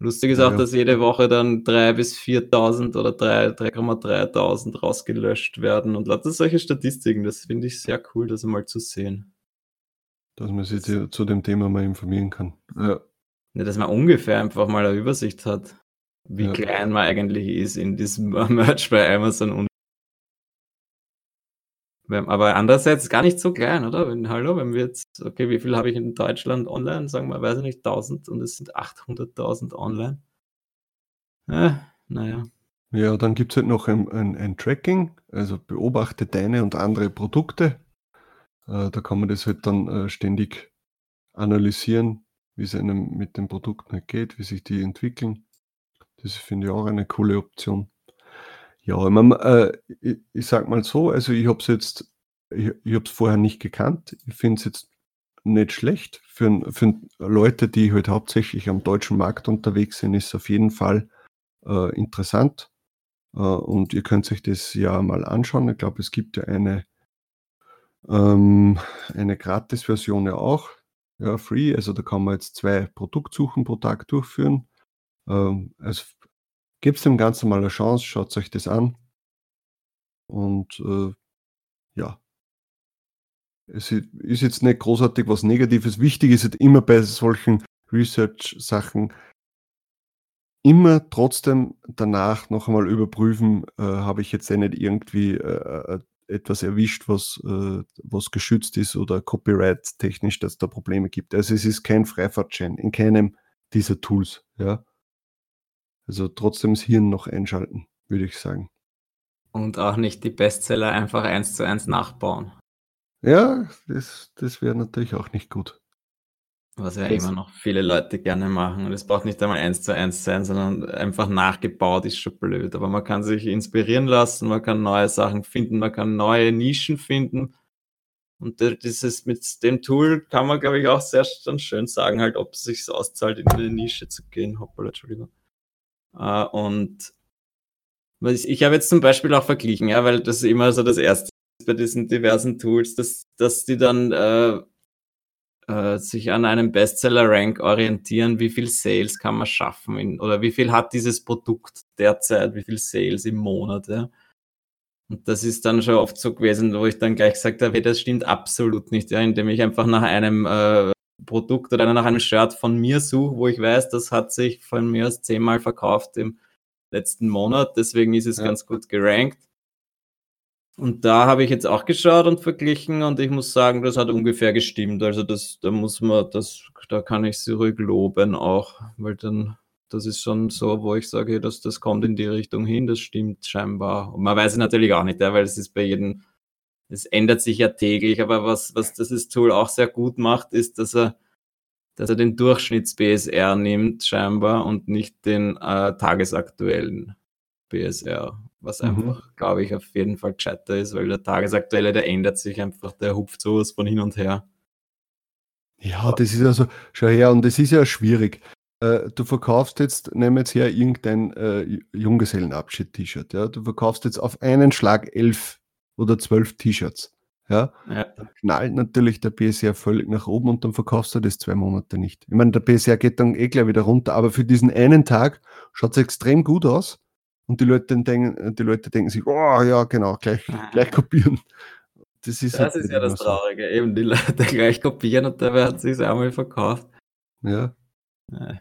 Lustig ist Ja, auch, dass jede Woche dann 3.000 bis 4.000 oder 3 3,3.000 rausgelöscht werden und lauter solche Statistiken. Das finde ich sehr cool, das einmal zu sehen. Dass man sich zu dem Thema mal informieren kann. Ja. Ja, dass man ungefähr einfach mal eine Übersicht hat, wie Ja. klein man eigentlich ist in diesem Merch bei Amazon. Und aber andererseits gar nicht so klein, oder? Wenn, hallo, wenn wir jetzt, okay, wie viel habe ich in Deutschland online? Sagen wir, weiß ich nicht, 1000 und es sind 800.000 online. Äh, naja. Ja, dann gibt es halt noch ein, ein, ein Tracking, also beobachte deine und andere Produkte. Äh, da kann man das halt dann äh, ständig analysieren, wie es einem mit den Produkten halt geht, wie sich die entwickeln. Das finde ich auch eine coole Option. Ja, ich, mein, äh, ich, ich sag mal so, also ich habe es jetzt, ich, ich habe es vorher nicht gekannt. Ich finde es jetzt nicht schlecht. Für, für Leute, die halt hauptsächlich am deutschen Markt unterwegs sind, ist es auf jeden Fall äh, interessant. Äh, und ihr könnt euch das ja mal anschauen. Ich glaube, es gibt ja eine, ähm, eine Gratis-Version ja auch. Ja, free. Also da kann man jetzt zwei Produktsuchen pro Tag durchführen. Ähm, also gebt dem Ganzen mal eine Chance, schaut euch das an. Und äh, ja, es ist jetzt nicht großartig was Negatives. Wichtig ist halt immer bei solchen Research-Sachen, immer trotzdem danach noch einmal überprüfen, äh, habe ich jetzt eh nicht irgendwie äh, äh, etwas erwischt, was, äh, was geschützt ist oder copyright-technisch, dass da Probleme gibt. Also es ist kein Freifahrtschein in keinem dieser Tools. Ja? Also trotzdem das Hirn noch einschalten, würde ich sagen. Und auch nicht die Bestseller einfach eins zu eins nachbauen. Ja, das, das wäre natürlich auch nicht gut. Was ja Das- immer noch viele Leute gerne machen. Und es braucht nicht einmal eins zu eins sein, sondern einfach nachgebaut ist schon blöd. Aber man kann sich inspirieren lassen, man kann neue Sachen finden, man kann neue Nischen finden. Und dieses mit dem Tool kann man, glaube ich, auch sehr schön sagen, halt, ob es sich auszahlt, in eine Nische zu gehen. Hoppala, Entschuldigung. Äh, und ich, ich habe jetzt zum Beispiel auch verglichen, ja, weil das immer so das erste ist bei diesen diversen Tools, dass, dass die dann äh, äh, sich an einem Bestseller-Rank orientieren, wie viel Sales kann man schaffen in, oder wie viel hat dieses Produkt derzeit, wie viel Sales im Monat. Ja? Und das ist dann schon oft so gewesen, wo ich dann gleich gesagt habe, das stimmt absolut nicht, ja, indem ich einfach nach einem äh, Produkt oder nach einem Shirt von mir suche, wo ich weiß, das hat sich von mir aus zehnmal verkauft im letzten Monat, deswegen ist es Ja. ganz gut gerankt. Und da habe ich jetzt auch geschaut und verglichen und ich muss sagen, das hat ungefähr gestimmt. Also das, da muss man, das, da kann ich sie ruhig loben auch, weil dann, das ist schon so, wo ich sage, dass das kommt in die Richtung hin, das stimmt scheinbar. Und man weiß es natürlich auch nicht, ja, weil es ist bei jedem, es ändert sich ja täglich, aber was, was dieses Tool auch sehr gut macht, ist, dass er, dass er den Durchschnitts-BSR nimmt scheinbar und nicht den äh, tagesaktuellen BSR, was Mhm. einfach, glaube ich, auf jeden Fall gescheiter ist, weil der tagesaktuelle, der ändert sich einfach, der hupft sowas von hin und her. Ja, das ist also, schau her, und das ist ja schwierig. Äh, du verkaufst jetzt, nehmen wir jetzt her irgendein äh, Junggesellenabschied-T-Shirt, ja. Du verkaufst jetzt auf einen Schlag elf oder zwölf T-Shirts, ja. Ja, Dann knallt natürlich der BSR völlig nach oben und dann verkaufst du das zwei Monate nicht. Ich meine, der BSR geht dann eh gleich wieder runter, aber für diesen einen Tag schaut es extrem gut aus und die Leute denken, die Leute denken sich, oh ja, genau, gleich, gleich kopieren. Das ist, das halt ist ja immer das so. Traurige, eben die Leute gleich kopieren und dabei hat sich einmal verkauft. Ja. Ja.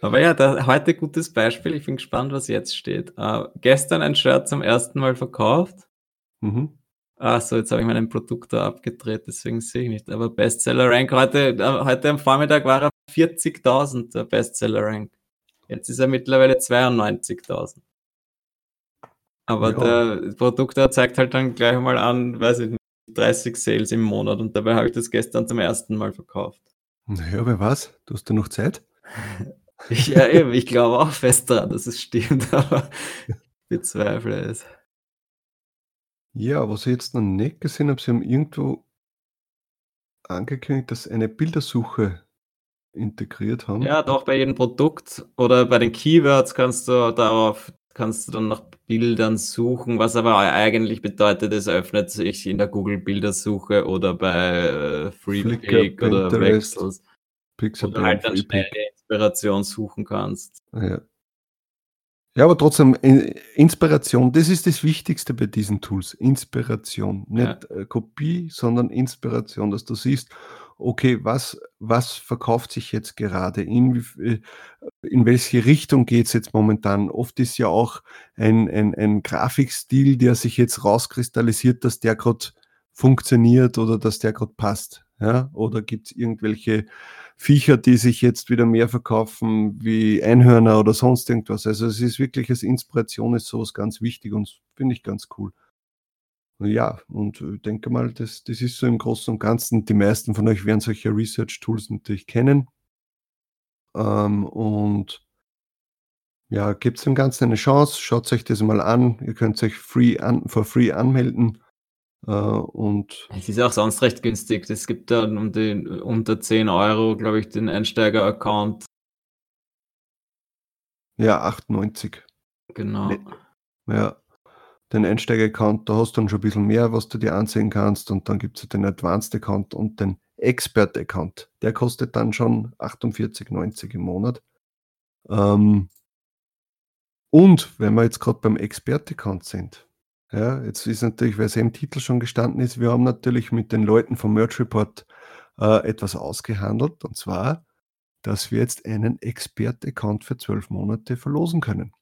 Aber ja, da, heute gutes Beispiel. Ich bin gespannt, was jetzt steht. Äh, gestern ein Shirt zum ersten Mal verkauft. Mhm. Ach so, jetzt habe ich meinen Produktor abgedreht, deswegen sehe ich nicht. Aber Bestseller Rank heute, äh, heute am Vormittag war er 40.000, der Bestseller Rank. Jetzt ist er mittlerweile 92.000. Aber Ja. der Produktor zeigt halt dann gleich mal an, weiß ich nicht, 30 Sales im Monat und dabei habe ich das gestern zum ersten Mal verkauft. Naja, wer weiß, du hast ja noch Zeit. Ich, ja, eben, ich glaube auch fest daran, dass es stimmt, aber ich bezweifle es. Ja, was ich jetzt noch nicht gesehen habe, sie haben irgendwo angekündigt, dass sie eine Bildersuche integriert haben. Ja, doch bei jedem Produkt oder bei den Keywords kannst du darauf kannst du dann nach Bildern suchen, was aber eigentlich bedeutet, es öffnet sich in der Google-Bildersuche oder bei äh, FreePic oder. Pixabay, Wo du halt dann schnell die Inspiration suchen kannst. Ja. Ja, aber trotzdem, In- Inspiration, das ist das Wichtigste bei diesen Tools. Inspiration. Nicht äh, Kopie, sondern Inspiration, dass du siehst, okay, was, was verkauft sich jetzt gerade? In, äh, in welche Richtung geht es jetzt momentan? Oft ist ja auch ein, ein, ein Grafikstil, der sich jetzt rauskristallisiert, dass der gerade funktioniert oder dass der gerade passt. Ja? Oder gibt es irgendwelche Viecher, die sich jetzt wieder mehr verkaufen wie Einhörner oder sonst irgendwas. Also es ist wirklich als Inspiration ist sowas ganz wichtig und finde ich ganz cool. Ja, und denke mal, das, das ist so im Großen und Ganzen. Die meisten von euch werden solche Research-Tools natürlich kennen. Ähm, und ja, gebt dem Ganzen eine Chance, schaut euch das mal an. Ihr könnt euch free an, for free anmelden. Äh, und Es ist auch sonst recht günstig. Es gibt da um die, unter 10 Euro, glaube ich, den Einsteiger-Account. ja, 98. Genau. Ja, den Einsteiger-Account, da hast du dann schon ein bisschen mehr, was du dir ansehen kannst. Und dann gibt es den Advanced-Account und den Expert-Account. Der kostet dann schon 48,90 im Monat. Ähm, und wenn wir jetzt gerade beim Expert-Account sind, ja, jetzt ist natürlich, weil es im Titel schon gestanden ist, wir haben natürlich mit den Leuten vom Merch Report äh, etwas ausgehandelt. Und zwar, dass wir jetzt einen Expert-Account für zwölf Monate verlosen können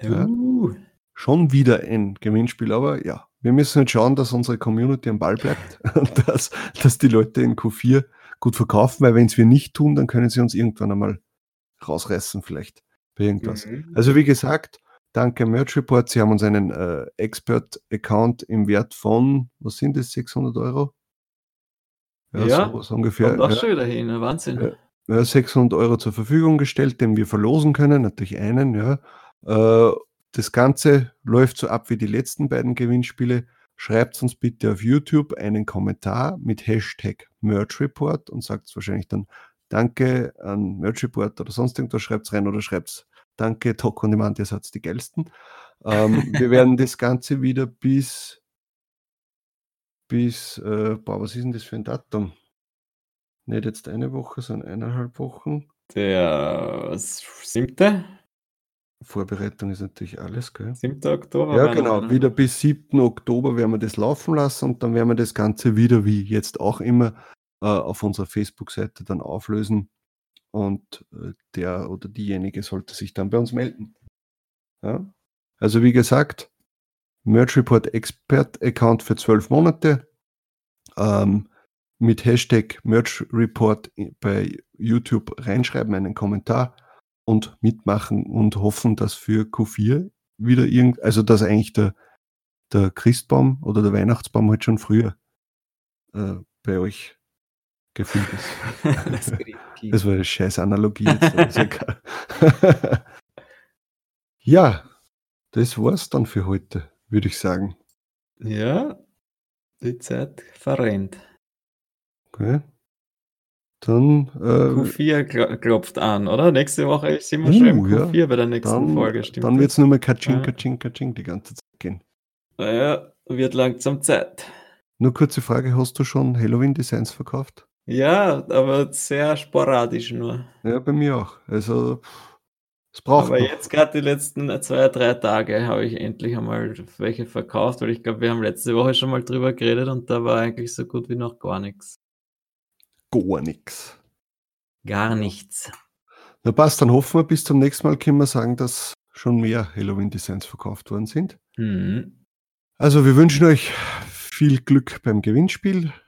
Ja. Uh, schon wieder ein Gewinnspiel, aber ja, wir müssen jetzt schauen, dass unsere Community am Ball bleibt und dass, dass die Leute in Q4 gut verkaufen, weil wenn es wir nicht tun, dann können sie uns irgendwann einmal rausreißen vielleicht bei irgendwas. mhm. Also wie gesagt, danke Merch Report, Sie haben uns einen äh, Expert-Account im Wert von, was sind das, 600 Euro? Ja, so, so ungefähr. Kommt auch ja. schon wieder hin, ein Wahnsinn. Ja. ja, 600 Euro zur Verfügung gestellt, den wir verlosen können, natürlich einen, ja. Äh, das Ganze läuft so ab wie die letzten beiden Gewinnspiele. Schreibt uns bitte auf YouTube einen Kommentar mit Hashtag MerchReport und sagt wahrscheinlich dann Danke an MerchReport oder sonst irgendwas, schreibt rein oder schreibt Danke, Talk on Demand, ihr seid die geilsten. Ähm, wir werden das Ganze wieder bis, bis, äh, boah, was ist denn das für ein Datum? Nicht jetzt eine Woche, sondern eineinhalb Wochen. Der siebte, Vorbereitung ist natürlich alles, gell? siebte Oktober. Ja, genau. einer. Wieder bis 7. Oktober werden wir das laufen lassen und dann werden wir das Ganze wieder, wie jetzt auch immer, äh, auf unserer Facebook-Seite dann auflösen. Und äh, der oder diejenige sollte sich dann bei uns melden. Ja? Also wie gesagt, Merch Report Expert Account für zwölf Monate. Ähm, mit Hashtag Merch Report bei YouTube reinschreiben, einen Kommentar und mitmachen und hoffen, dass für Q4 wieder irgend, also dass eigentlich der, der Christbaum oder der Weihnachtsbaum halt schon früher äh, bei euch gefüllt ist. das. Das war eine scheiß Analogie jetzt, ja, das war's dann für heute, würde ich sagen. ja, die Zeit verrennt. Okay. Dann, äh, Q4 kl klopft an, oder? Nächste Woche sind wir Uh, schon im ja. Q4 bei der nächsten dann, Folge, stimmt dann das? wird's nur mehr Katsching, Ja. Katsching, Katsching die ganze Zeit gehen. Naja, wird langsam Zeit. Nur kurze Frage, hast du schon Halloween-Designs verkauft? Ja, aber sehr sporadisch nur. Ja, bei mir auch. Also, es braucht Aber noch. jetzt gerade die letzten zwei, drei Tage habe ich endlich einmal welche verkauft, weil ich glaube, wir haben letzte Woche schon mal drüber geredet und da war eigentlich so gut wie noch gar nichts. gar nichts. Gar nichts. Na passt, dann hoffen wir, bis zum nächsten Mal können wir sagen, dass schon mehr Halloween-Designs verkauft worden sind. Mhm. Also wir wünschen euch viel Glück beim Gewinnspiel äh,